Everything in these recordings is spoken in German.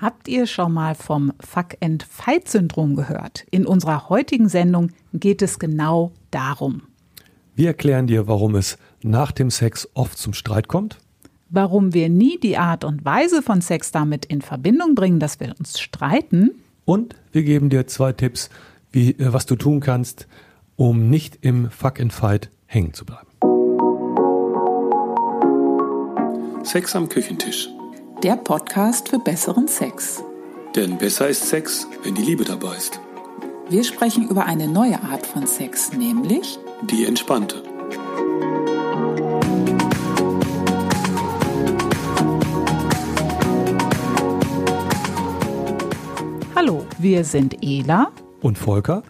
Habt ihr schon mal vom Fuck-and-Fight-Syndrom gehört? In unserer heutigen Sendung geht es genau darum. Wir erklären dir, warum es nach dem Sex oft zum Streit kommt. Warum wir nie die Art und Weise von Sex damit in Verbindung bringen, dass wir uns streiten. Und wir geben dir zwei Tipps, wie, äh, was du tun kannst, um nicht im Fuck-and-Fight hängen zu bleiben. Sex am Küchentisch. Der Podcast für besseren Sex. Denn besser ist Sex, wenn die Liebe dabei ist. Wir sprechen über eine neue Art von Sex, nämlich Die entspannte. Hallo, wir sind Ela Und Volker?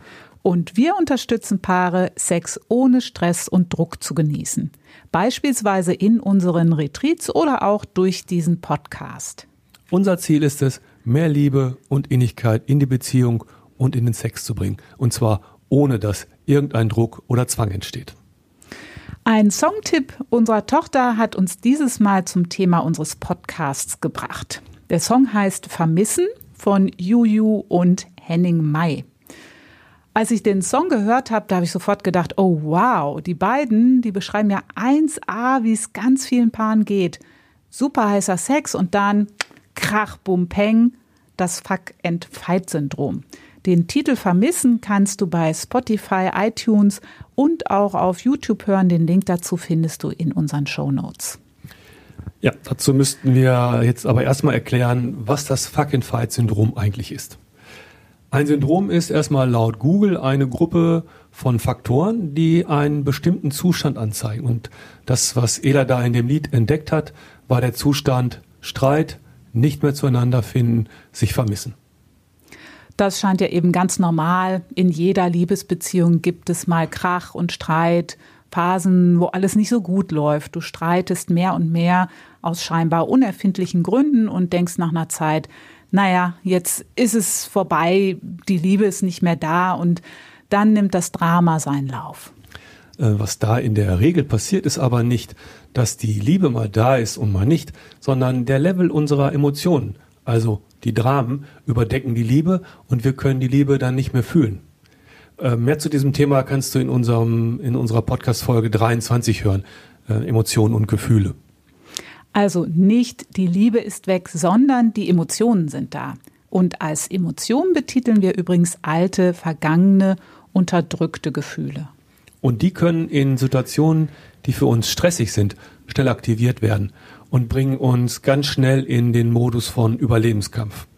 Und wir unterstützen Paare, Sex ohne Stress und Druck zu genießen. Beispielsweise in unseren Retreats oder auch durch diesen Podcast. Unser Ziel ist es, mehr Liebe und Innigkeit in die Beziehung und in den Sex zu bringen. Und zwar ohne dass irgendein Druck oder Zwang entsteht. Ein Songtipp unserer Tochter hat uns dieses Mal zum Thema unseres Podcasts gebracht. Der Song heißt Vermissen von Juju und Henning May. Als ich den Song gehört habe, da habe ich sofort gedacht, oh wow, die beiden, die beschreiben ja 1a, wie es ganz vielen Paaren geht. Super heißer Sex und dann Krach, Bum, Peng, das Fuck-and-Fight-Syndrom. Den Titel Vermissen kannst du bei Spotify, iTunes und auch auf YouTube hören. Den Link dazu findest du in unseren Show Notes. Ja, dazu müssten wir jetzt aber erstmal erklären, was das Fuck-and-Fight-Syndrom eigentlich ist. Ein Syndrom ist erstmal laut Google eine Gruppe von Faktoren, die einen bestimmten Zustand anzeigen. Und das, was Ela da in dem Lied entdeckt hat, war der Zustand Streit, nicht mehr zueinander finden, sich vermissen. Das scheint ja eben ganz normal. In jeder Liebesbeziehung gibt es mal Krach und Streit, Phasen, wo alles nicht so gut läuft. Du streitest mehr und mehr aus scheinbar unerfindlichen Gründen und denkst nach einer Zeit, naja, jetzt ist es vorbei, die Liebe ist nicht mehr da und dann nimmt das Drama seinen Lauf. Äh, Was da in der Regel passiert, ist aber nicht, dass die Liebe mal da ist und mal nicht, sondern der Level unserer Emotionen. Also die Dramen überdecken die Liebe und wir können die Liebe dann nicht mehr fühlen. Äh, Mehr zu diesem Thema kannst du in unserem, in unserer Podcast-Folge 23 hören. Äh, Emotionen und Gefühle. Also nicht die Liebe ist weg, sondern die Emotionen sind da. Und als Emotion betiteln wir übrigens alte, vergangene, unterdrückte Gefühle. Und die können in Situationen, die für uns stressig sind, schnell aktiviert werden und bringen uns ganz schnell in den Modus von Überlebenskampf.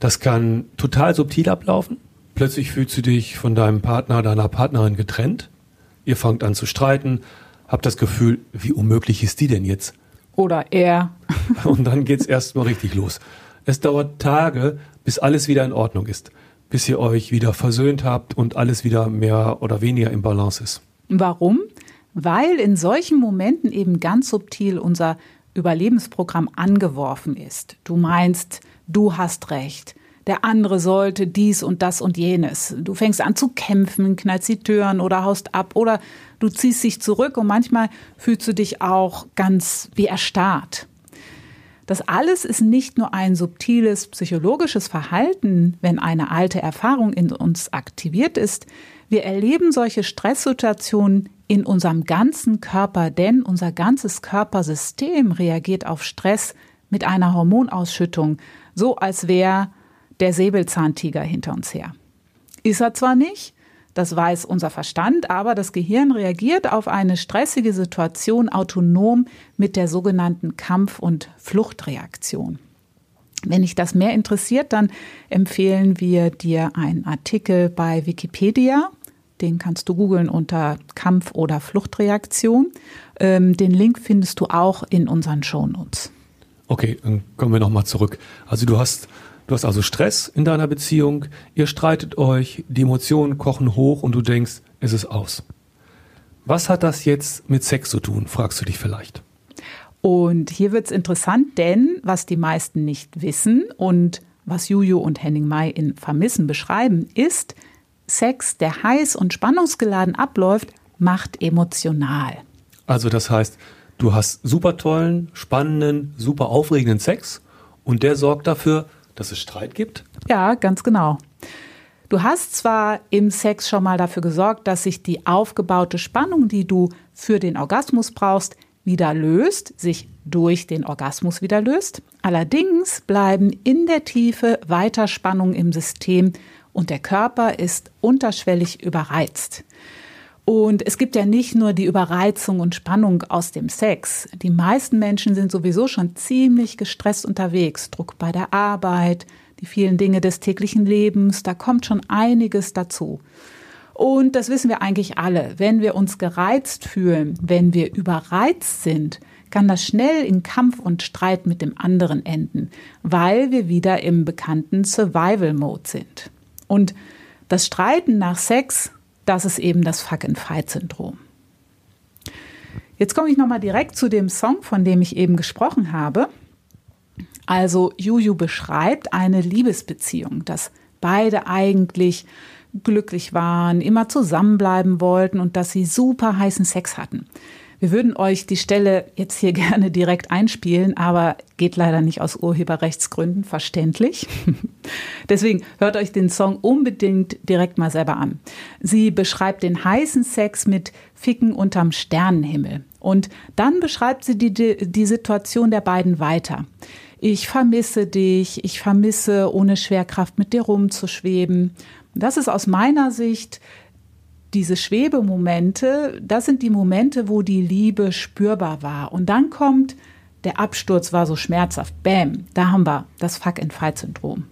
Das kann total subtil ablaufen. Plötzlich fühlst du dich von deinem Partner, deiner Partnerin getrennt. Ihr fangt an zu streiten, habt das Gefühl, wie unmöglich ist die denn jetzt? Oder er. Und dann geht's erstmal richtig los. Es dauert Tage, bis alles wieder in Ordnung ist, bis ihr euch wieder versöhnt habt und alles wieder mehr oder weniger im Balance ist. Warum? Weil in solchen Momenten eben ganz subtil unser Überlebensprogramm angeworfen ist. Du meinst, du hast recht. Der andere sollte dies und das und jenes. Du fängst an zu kämpfen, knallst die Türen oder haust ab oder du ziehst dich zurück und manchmal fühlst du dich auch ganz wie erstarrt. Das alles ist nicht nur ein subtiles psychologisches Verhalten, wenn eine alte Erfahrung in uns aktiviert ist. Wir erleben solche Stresssituationen in unserem ganzen Körper, denn unser ganzes Körpersystem reagiert auf Stress mit einer Hormonausschüttung, so als wäre der Säbelzahntiger hinter uns her. Ist er zwar nicht, das weiß unser Verstand, aber das Gehirn reagiert auf eine stressige Situation autonom mit der sogenannten Kampf- und Fluchtreaktion. Wenn dich das mehr interessiert, dann empfehlen wir dir einen Artikel bei Wikipedia. Den kannst du googeln unter Kampf- oder Fluchtreaktion. Ähm, den Link findest du auch in unseren Shownotes. Okay, dann kommen wir nochmal zurück. Also du hast, du hast also Stress in deiner Beziehung, ihr streitet euch, die Emotionen kochen hoch und du denkst, es ist aus. Was hat das jetzt mit Sex zu tun, fragst du dich vielleicht. Und hier wird's interessant, denn was die meisten nicht wissen und was Juju und Henning May in Vermissen beschreiben, ist, Sex, der heiß und spannungsgeladen abläuft, macht emotional. Also das heißt, du hast super tollen, spannenden, super aufregenden Sex und der sorgt dafür, dass es Streit gibt? Ja, ganz genau. Du hast zwar im Sex schon mal dafür gesorgt, dass sich die aufgebaute Spannung, die du für den Orgasmus brauchst, wieder löst, sich durch den Orgasmus wieder löst. Allerdings bleiben in der Tiefe weiter Spannungen im System und der Körper ist unterschwellig überreizt. Und es gibt ja nicht nur die Überreizung und Spannung aus dem Sex. Die meisten Menschen sind sowieso schon ziemlich gestresst unterwegs. Druck bei der Arbeit, die vielen Dinge des täglichen Lebens, da kommt schon einiges dazu. Und das wissen wir eigentlich alle. Wenn wir uns gereizt fühlen, wenn wir überreizt sind, kann das schnell in Kampf und Streit mit dem anderen enden, weil wir wieder im bekannten Survival-Mode sind. Und das Streiten nach Sex das ist eben das Fuck-and-Fight-Syndrom. Jetzt komme ich nochmal direkt zu dem Song, von dem ich eben gesprochen habe. Also Juju beschreibt eine Liebesbeziehung, dass beide eigentlich glücklich waren, immer zusammenbleiben wollten und dass sie super heißen Sex hatten. Wir würden euch die Stelle jetzt hier gerne direkt einspielen, aber geht leider nicht aus Urheberrechtsgründen, verständlich. Deswegen hört euch den Song unbedingt direkt mal selber an. Sie beschreibt den heißen Sex mit Ficken unterm Sternenhimmel. Und dann beschreibt sie die, die Situation der beiden weiter. Ich vermisse dich, ich vermisse ohne Schwerkraft mit dir rumzuschweben. Das ist aus meiner Sicht diese Schwebemomente, das sind die Momente, wo die Liebe spürbar war. Und dann kommt, der Absturz war so schmerzhaft. Bäm, da haben wir das Fuck-and-Fight-Syndrom.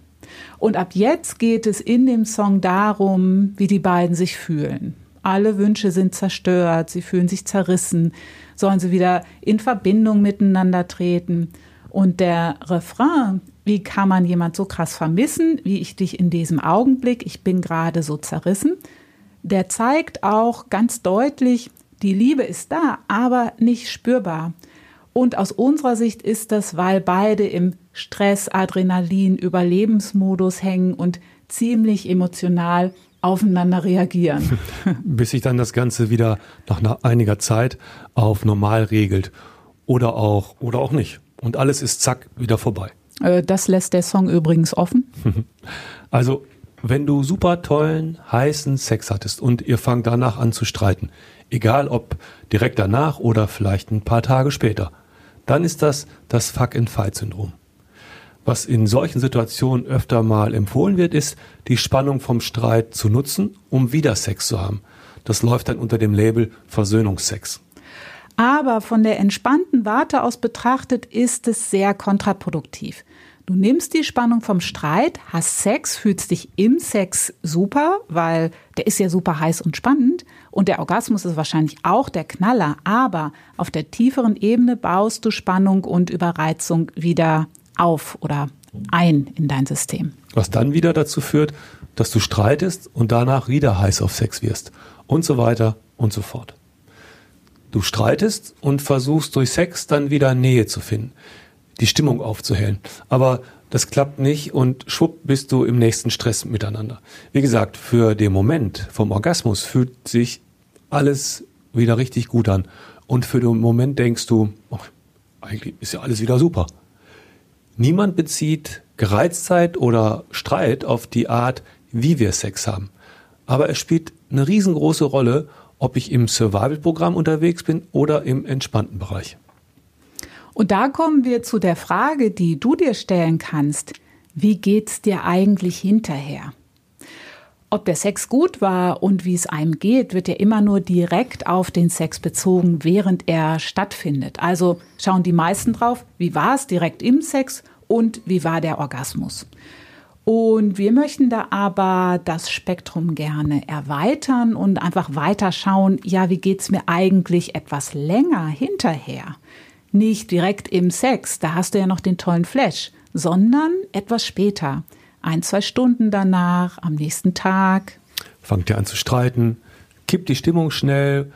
Und ab jetzt geht es in dem Song darum, wie die beiden sich fühlen. Alle Wünsche sind zerstört, sie fühlen sich zerrissen, sollen sie wieder in Verbindung miteinander treten. Und der Refrain, wie kann man jemand so krass vermissen, wie ich dich in diesem Augenblick, ich bin gerade so zerrissen, der zeigt auch ganz deutlich, die Liebe ist da, aber nicht spürbar. Und aus unserer Sicht ist das, weil beide im Stress, Adrenalin, Überlebensmodus hängen und ziemlich emotional aufeinander reagieren. Bis sich dann das Ganze wieder nach einiger Zeit auf normal regelt. Oder auch, oder auch nicht. Und alles ist zack wieder vorbei. Äh, das lässt der Song übrigens offen. Also wenn du super tollen, heißen Sex hattest und ihr fangt danach an zu streiten, egal ob direkt danach oder vielleicht ein paar Tage später, dann ist das das Fuck-and-Fight-Syndrom. Was in solchen Situationen öfter mal empfohlen wird, ist, die Spannung vom Streit zu nutzen, um wieder Sex zu haben. Das läuft dann unter dem Label Versöhnungsex. Aber von der entspannten Warte aus betrachtet ist es sehr kontraproduktiv. Du nimmst die Spannung vom Streit, hast Sex, fühlst dich im Sex super, weil der ist ja super heiß und spannend und der Orgasmus ist wahrscheinlich auch der Knaller, aber auf der tieferen Ebene baust du Spannung und Überreizung wieder auf oder ein in dein System. Was dann wieder dazu führt, dass du streitest und danach wieder heiß auf Sex wirst und so weiter und so fort. Du streitest und versuchst durch Sex dann wieder Nähe zu finden die Stimmung aufzuhellen. Aber das klappt nicht und schwupp bist du im nächsten Stress miteinander. Wie gesagt, für den Moment vom Orgasmus fühlt sich alles wieder richtig gut an. Und für den Moment denkst du, oh, eigentlich ist ja alles wieder super. Niemand bezieht Gereiztheit oder Streit auf die Art, wie wir Sex haben. Aber es spielt eine riesengroße Rolle, ob ich im Survival-Programm unterwegs bin oder im entspannten Bereich. Und da kommen wir zu der Frage, die du dir stellen kannst. Wie geht's dir eigentlich hinterher? Ob der Sex gut war und wie es einem geht, wird ja immer nur direkt auf den Sex bezogen, während er stattfindet. Also schauen die meisten drauf, wie war es direkt im Sex und wie war der Orgasmus. Und wir möchten da aber das Spektrum gerne erweitern und einfach weiter schauen, ja, wie geht's mir eigentlich etwas länger hinterher? Nicht direkt im Sex, da hast du ja noch den tollen Flash, sondern etwas später. Ein, zwei Stunden danach, am nächsten Tag. Fangt ihr an zu streiten, kippt die Stimmung schnell,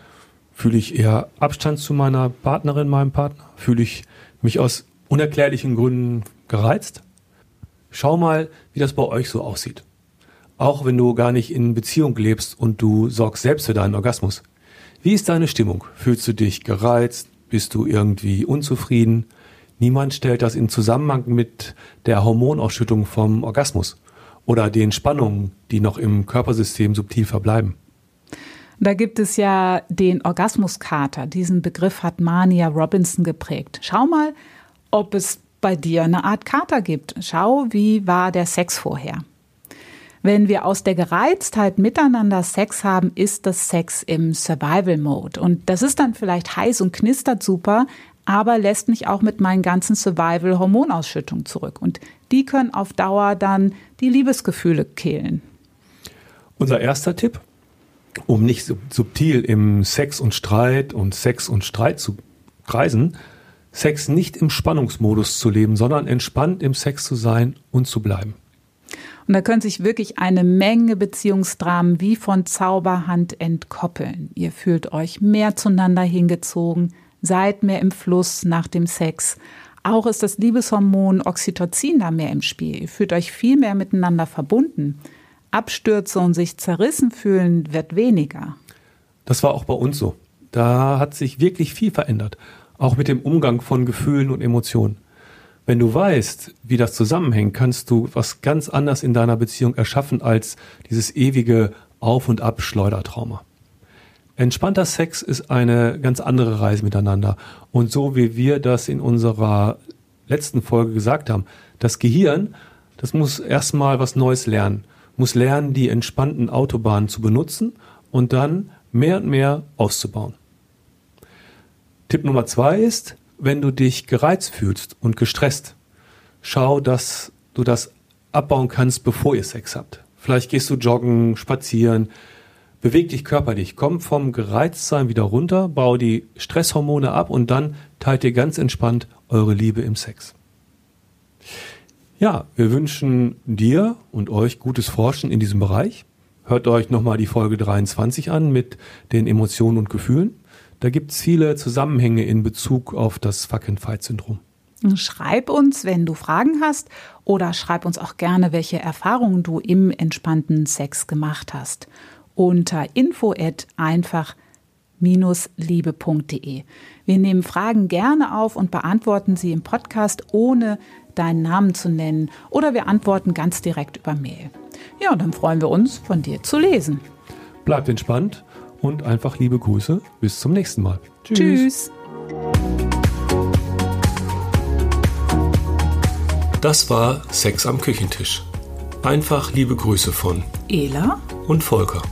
fühle ich eher Abstand zu meiner Partnerin, meinem Partner, fühle ich mich aus unerklärlichen Gründen gereizt. Schau mal, wie das bei euch so aussieht. Auch wenn du gar nicht in Beziehung lebst und du sorgst selbst für deinen Orgasmus. Wie ist deine Stimmung? Fühlst du dich gereizt, bist du irgendwie unzufrieden? Niemand stellt das in Zusammenhang mit der Hormonausschüttung vom Orgasmus oder den Spannungen, die noch im Körpersystem subtil verbleiben. Da gibt es ja den Orgasmuskater. Diesen Begriff hat Mania Robinson geprägt. Schau mal, ob es bei dir eine Art Kater gibt. Schau, wie war der Sex vorher. Wenn wir aus der Gereiztheit miteinander Sex haben, ist das Sex im Survival Mode. Und das ist dann vielleicht heiß und knistert super, aber lässt mich auch mit meinen ganzen Survival-Hormonausschüttungen zurück. Und die können auf Dauer dann die Liebesgefühle killen. Unser erster Tipp, um nicht subtil im Sex und Streit und Sex und Streit zu kreisen, Sex nicht im Spannungsmodus zu leben, sondern entspannt im Sex zu sein und zu bleiben. Und da können sich wirklich eine Menge Beziehungsdramen wie von Zauberhand entkoppeln. Ihr fühlt euch mehr zueinander hingezogen, seid mehr im Fluss nach dem Sex. Auch ist das Liebeshormon Oxytocin da mehr im Spiel. Ihr fühlt euch viel mehr miteinander verbunden. Abstürze und sich zerrissen fühlen wird weniger. Das war auch bei uns so. Da hat sich wirklich viel verändert, auch mit dem Umgang von Gefühlen und Emotionen. Wenn du weißt, wie das zusammenhängt, kannst du was ganz anderes in deiner Beziehung erschaffen als dieses ewige Auf- und Ab-Schleudertrauma. Entspannter Sex ist eine ganz andere Reise miteinander. Und so wie wir das in unserer letzten Folge gesagt haben, das Gehirn, das muss erstmal was Neues lernen, muss lernen, die entspannten Autobahnen zu benutzen und dann mehr und mehr auszubauen. Tipp Nummer zwei ist, wenn du dich gereizt fühlst und gestresst, schau, dass du das abbauen kannst, bevor ihr Sex habt. Vielleicht gehst du joggen, spazieren, Beweg dich körperlich, komm vom Gereiztsein wieder runter, bau die Stresshormone ab und dann teilt ihr ganz entspannt eure Liebe im Sex. Ja, wir wünschen dir und euch gutes Forschen in diesem Bereich. Hört euch nochmal die Folge 23 an mit den Emotionen und Gefühlen. Da gibt es viele Zusammenhänge in Bezug auf das Fuck-and-Fight-Syndrom. Schreib uns, wenn du Fragen hast, oder schreib uns auch gerne, welche Erfahrungen du im entspannten Sex gemacht hast unter info einfach-liebe.de. Wir nehmen Fragen gerne auf und beantworten sie im Podcast, ohne deinen Namen zu nennen oder wir antworten ganz direkt über Mail. Ja, und dann freuen wir uns, von dir zu lesen. Bleibt entspannt und einfach liebe Grüße. Bis zum nächsten Mal. Tschüss. Tschüss. Das war Sex am Küchentisch. Einfach liebe Grüße von Ela und Volker.